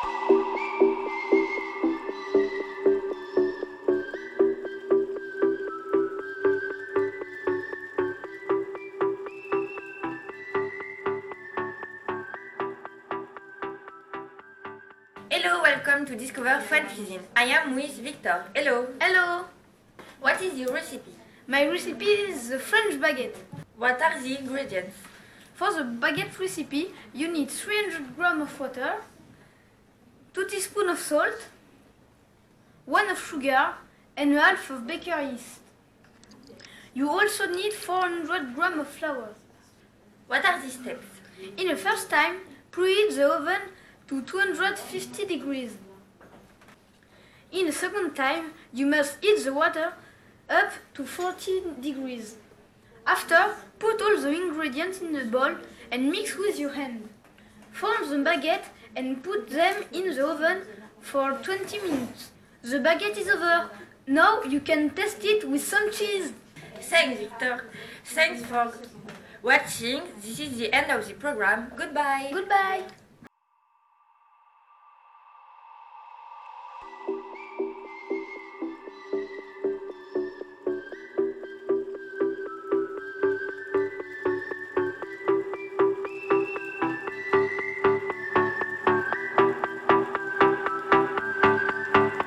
Hello, welcome to Discover French Cuisine. I am with Victor. Hello. Hello! What is your recipe? My recipe is the French baguette. What are the ingredients? For the baguette recipe, you need 300 grams of water, 2 teaspoons of salt, 1 of sugar, and a half of baker yeast. You also need 400 grams of flour. What are the steps? In the first time, preheat the oven to 250 degrees. In the second time, you must heat the water up to 40 degrees. After, put all the ingredients in a bowl and mix with your hand. Form the baguette and put them in the oven for 20 minutes. The baguette is over. Now you can test it with some cheese. Thanks, Victor. Thanks for watching. This is the end of the program. Goodbye. Goodbye.